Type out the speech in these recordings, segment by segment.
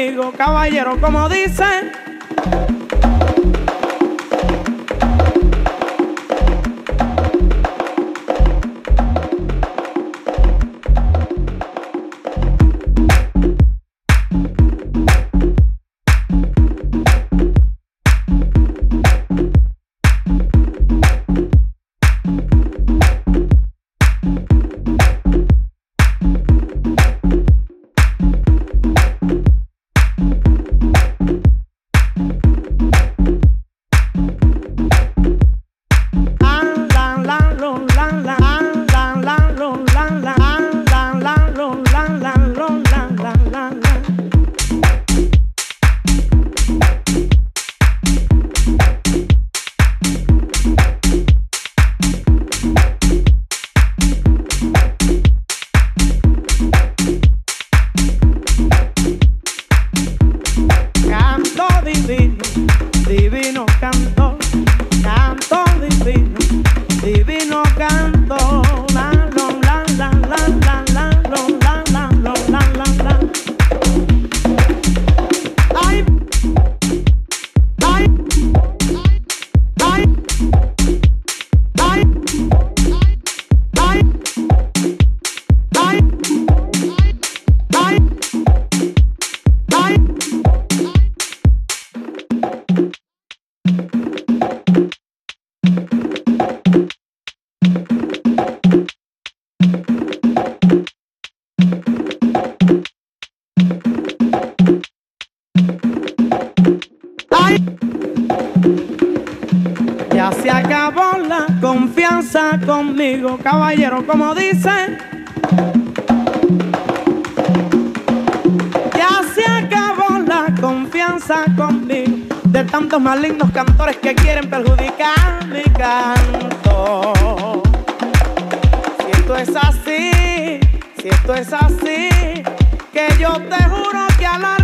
Conmigo, caballero, como dicen. Caballero, como dicen. Ya se acabó la confianza conmigo de tantos malignos cantores que quieren perjudicar mi canto. Si esto es así, si esto es así, que yo te juro que a la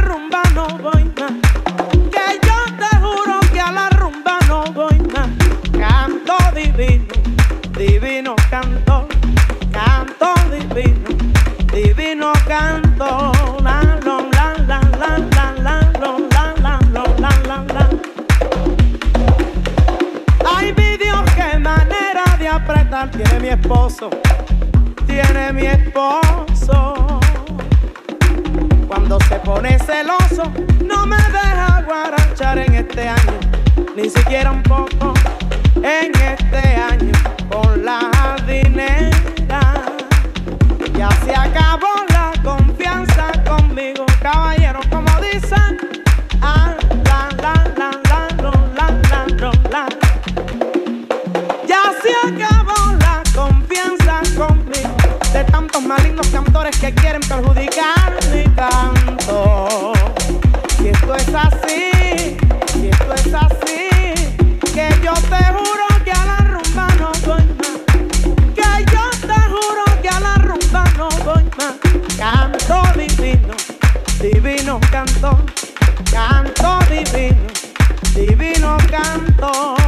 tiene mi esposo, tiene mi esposo. Cuando se pone celoso, no me deja guarachar en este año, ni siquiera un poco en este año con la dinera. Ya se acabó malignos cantores que quieren perjudicar mi canto. Esto es así, si esto es así, que yo te juro que a la rumba no voy más. Que yo te juro que a la rumba no voy más. Canto divino, divino canto. Canto divino, divino canto.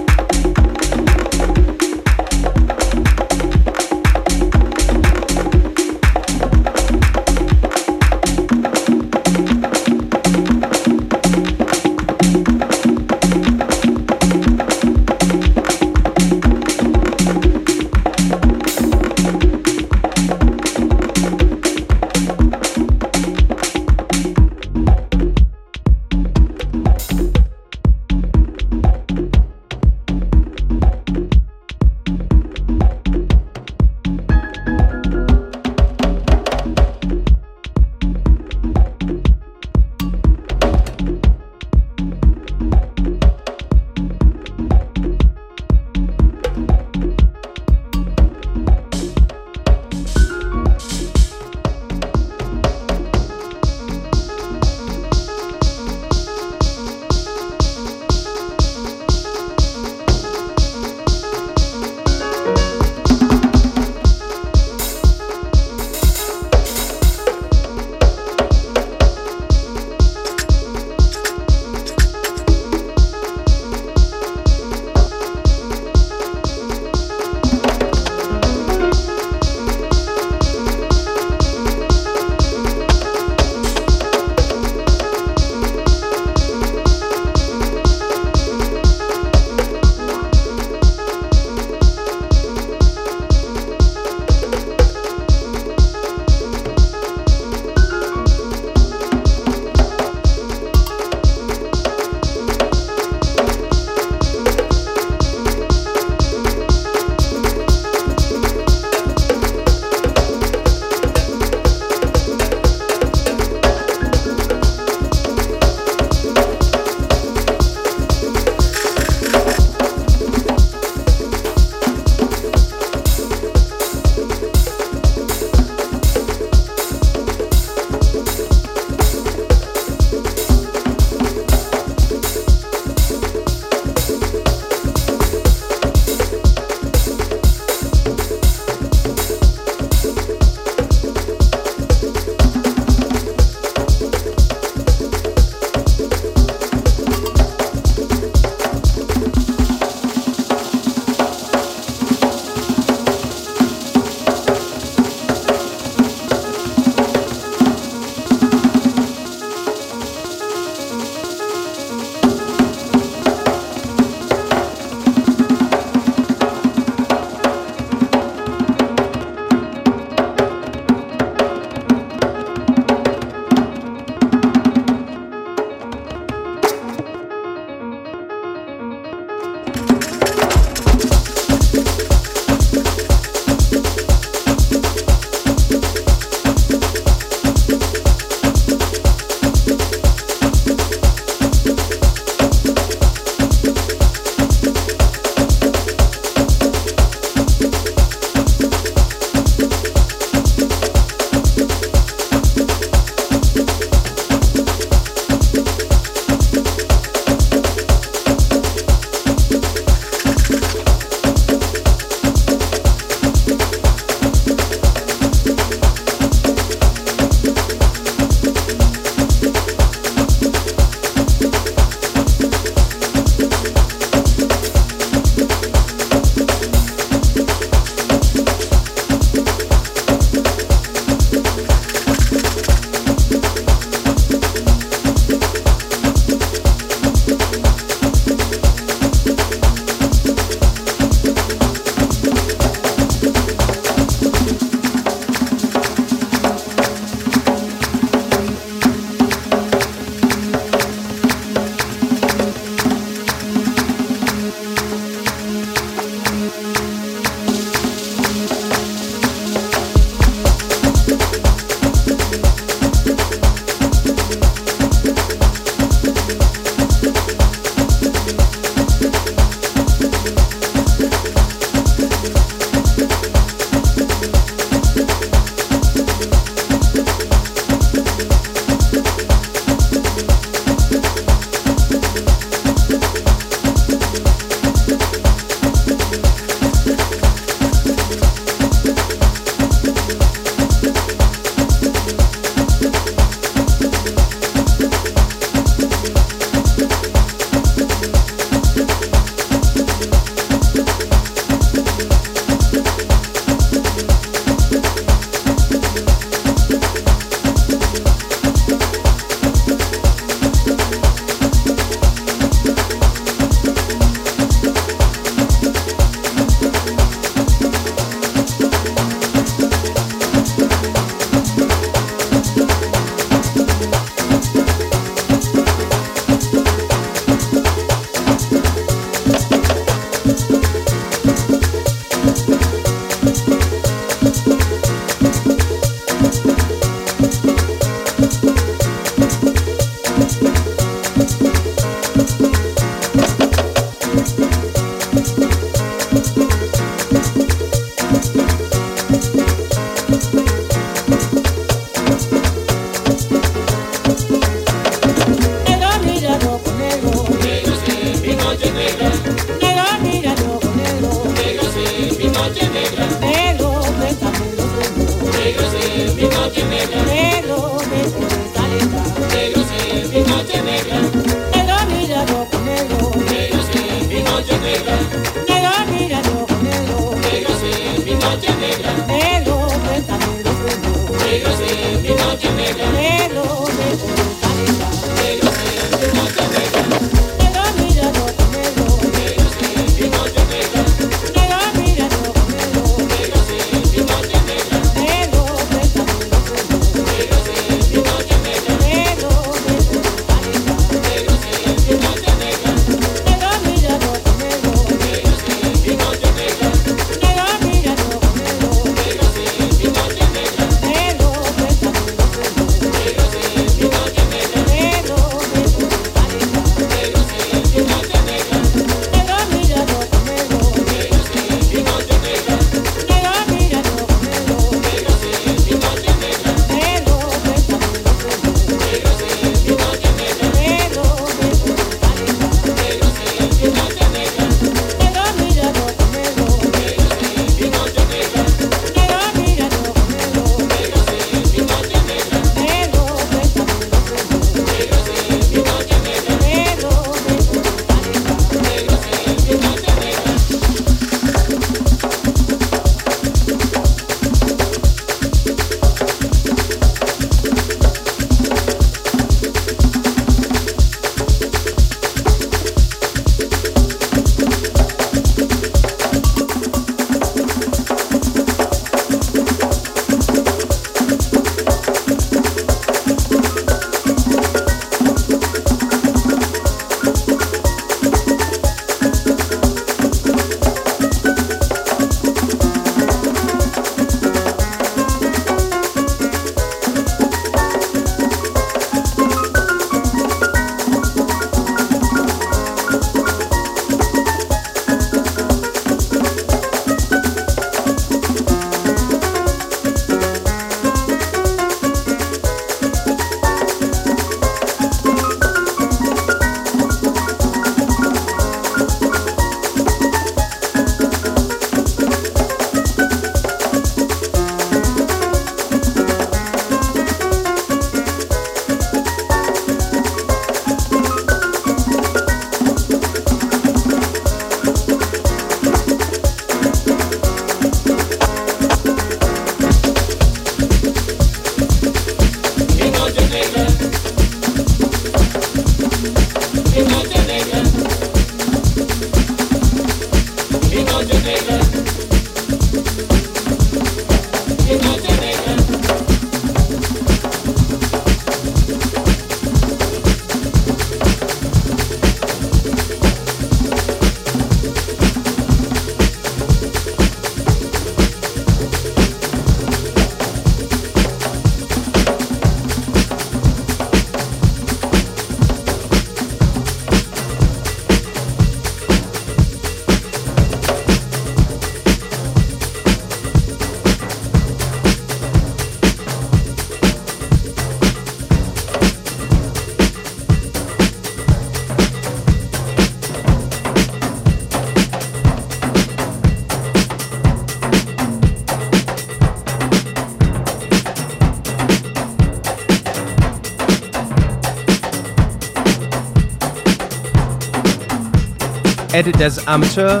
Edit des Amateur,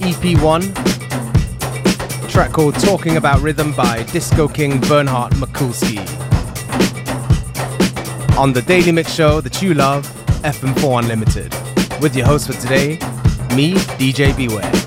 EP1, track called Talking About Rhythm by Disco King Bernhard Mikulski. On the Daily Mix Show that you love, FM4 Unlimited. With your host for today, me, DJ Beware.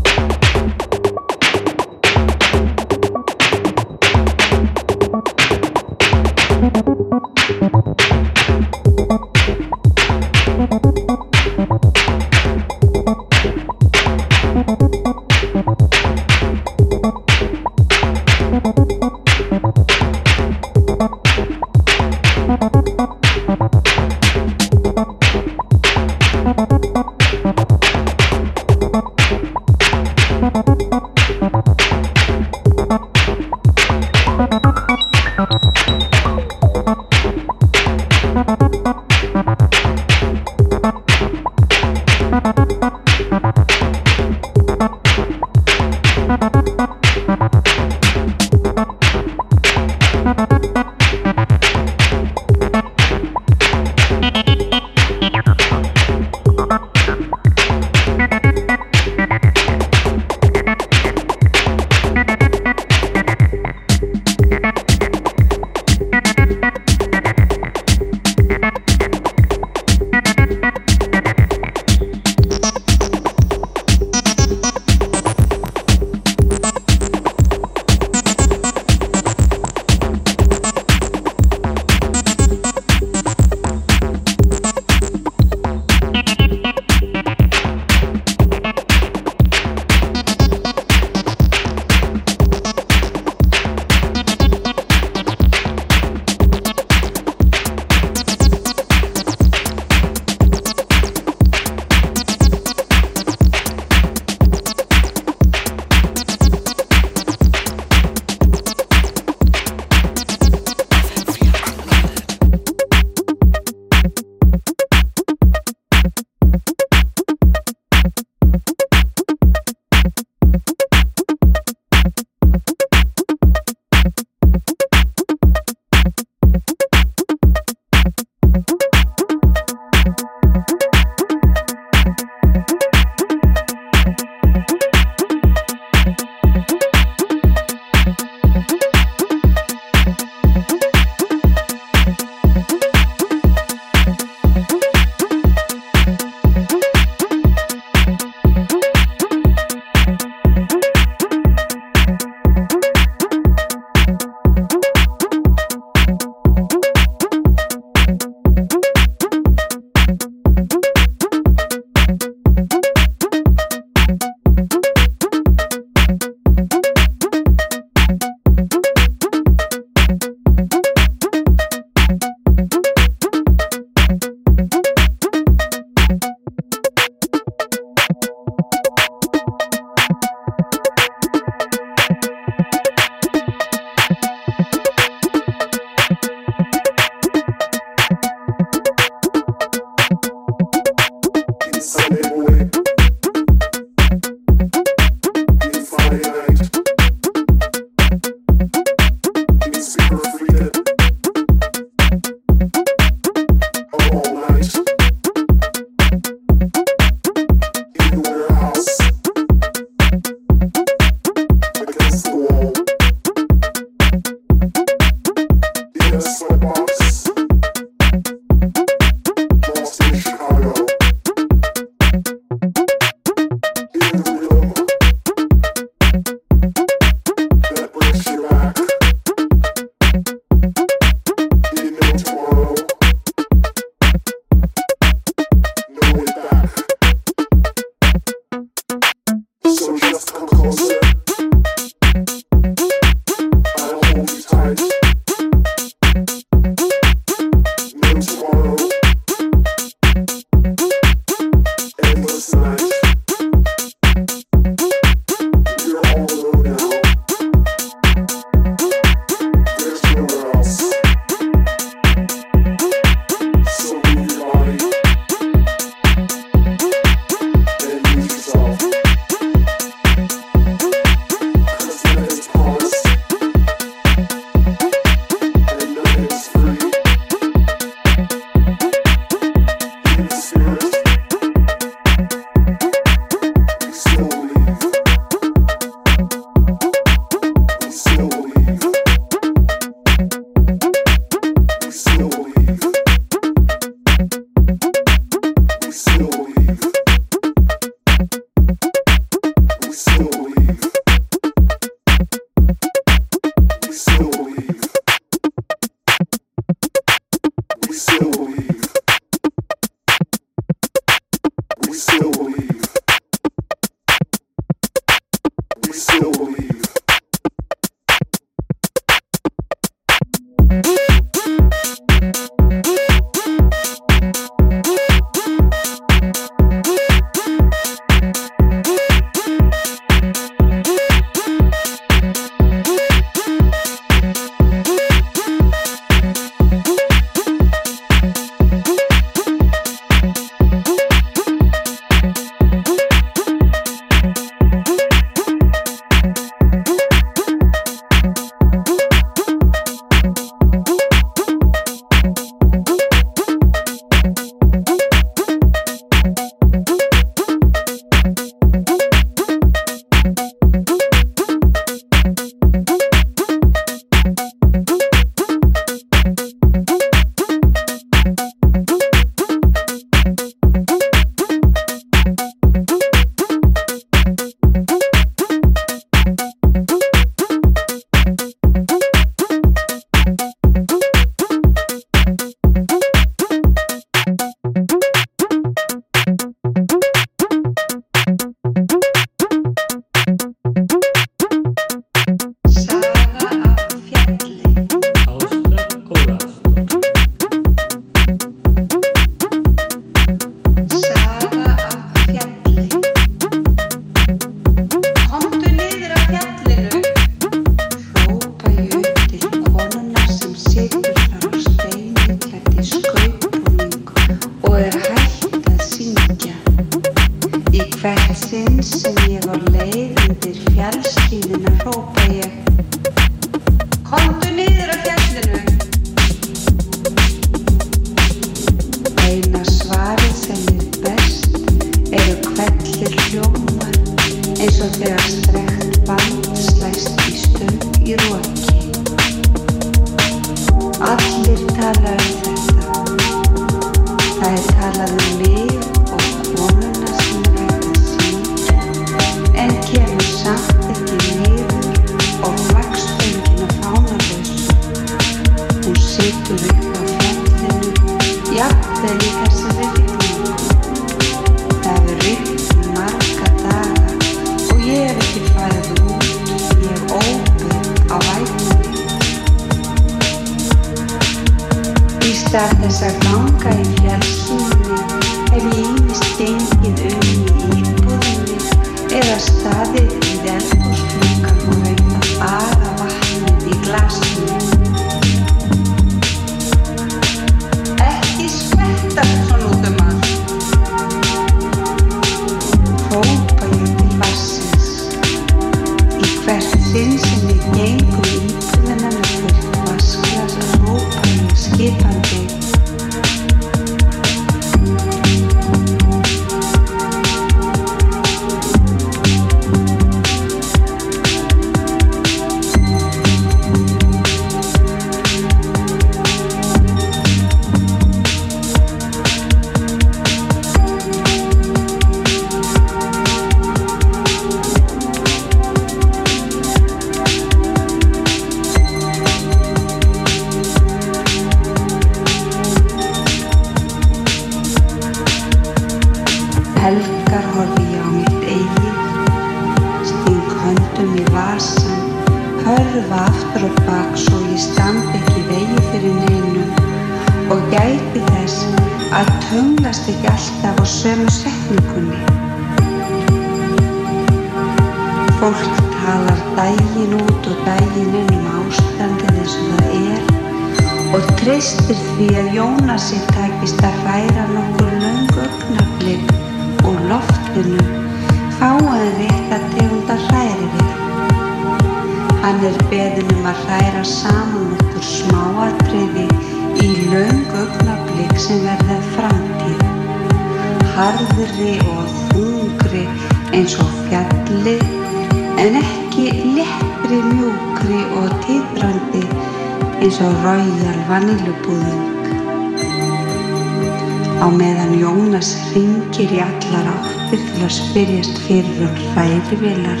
Spyrjast fyrir um hrærivélar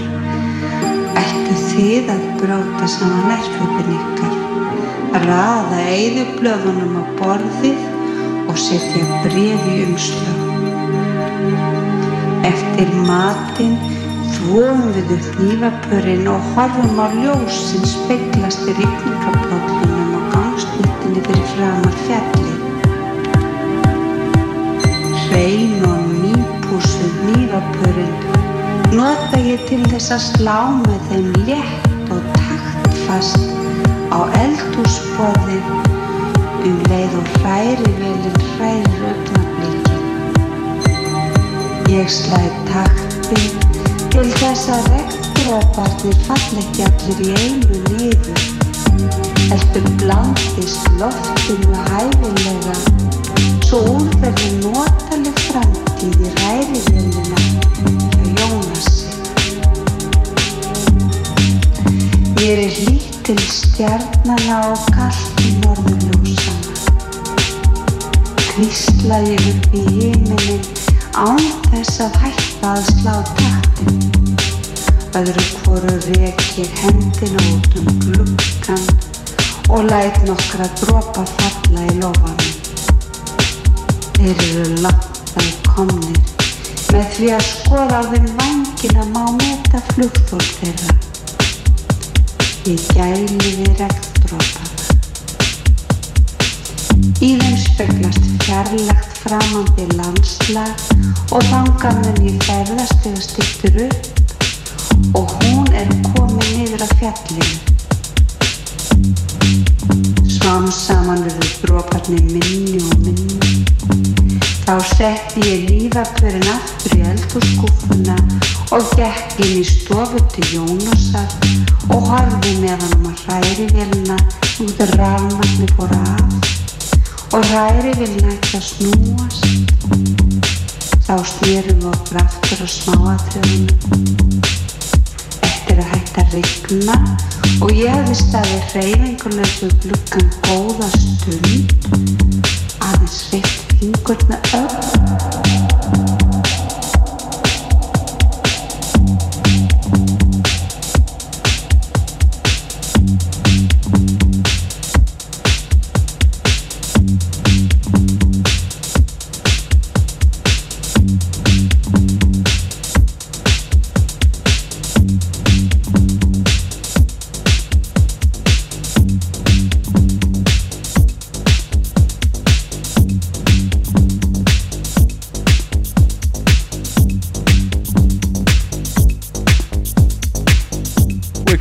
ættu þið að bróta saman nærföpun ykkar raða eigðublöðunum á borðið og setja brefi umslög eftir matinn Þvóum við upp nývapurinn og horfum á ljós sem speiklast í rikningablótlunum og gangsnýttinni fyrir framar fjallið. Hrein og nýpúsuð nývapurinn nota ég til þess að slá með þeim létt og taktfast á eldhúsborðið um leið og hræri velin hrærir augnablíkin. Ég slæði takti til þess að regndróparnir fall ekki allir í einu niður heldur blandist loftinu hæfilega svo úr verði notaleg framtíð í ræriðinina hjá Jónasi. Mér er hlýtt til stjarnana og kallt í norðurljósana. Hvísla ég upp í híminin án þess að hætta að slá taktin. Öðru hvoru rek ég hendina út um glukkan og læt nokkra dropa falla í lofanum. Þeir eru að komnir með því að skoða á þeim vangina má meta flugþól þeirra. Ég gæli við regndrópana. Í þeim speglast fjarlagt framandi landslag og þangar mun ég ferðast þegar styrtur upp og hún er komin niður á fjallinu. Smám saman verður dróparnir minni og minni. Þá setti ég lífapörinn aftur í eldurskúfuna og gekk inn í stofu til Jónasar og horfi með hann um að hræri velina út af rafnarni fór af og hræri velina ekki að snúast. Þá snýrum við okkur aftur á smáatröðunum. Eftir að hætta rigna og ég hefði staðið hreyfingulegs við glukkan góða stund aðeins reitt fingurna upp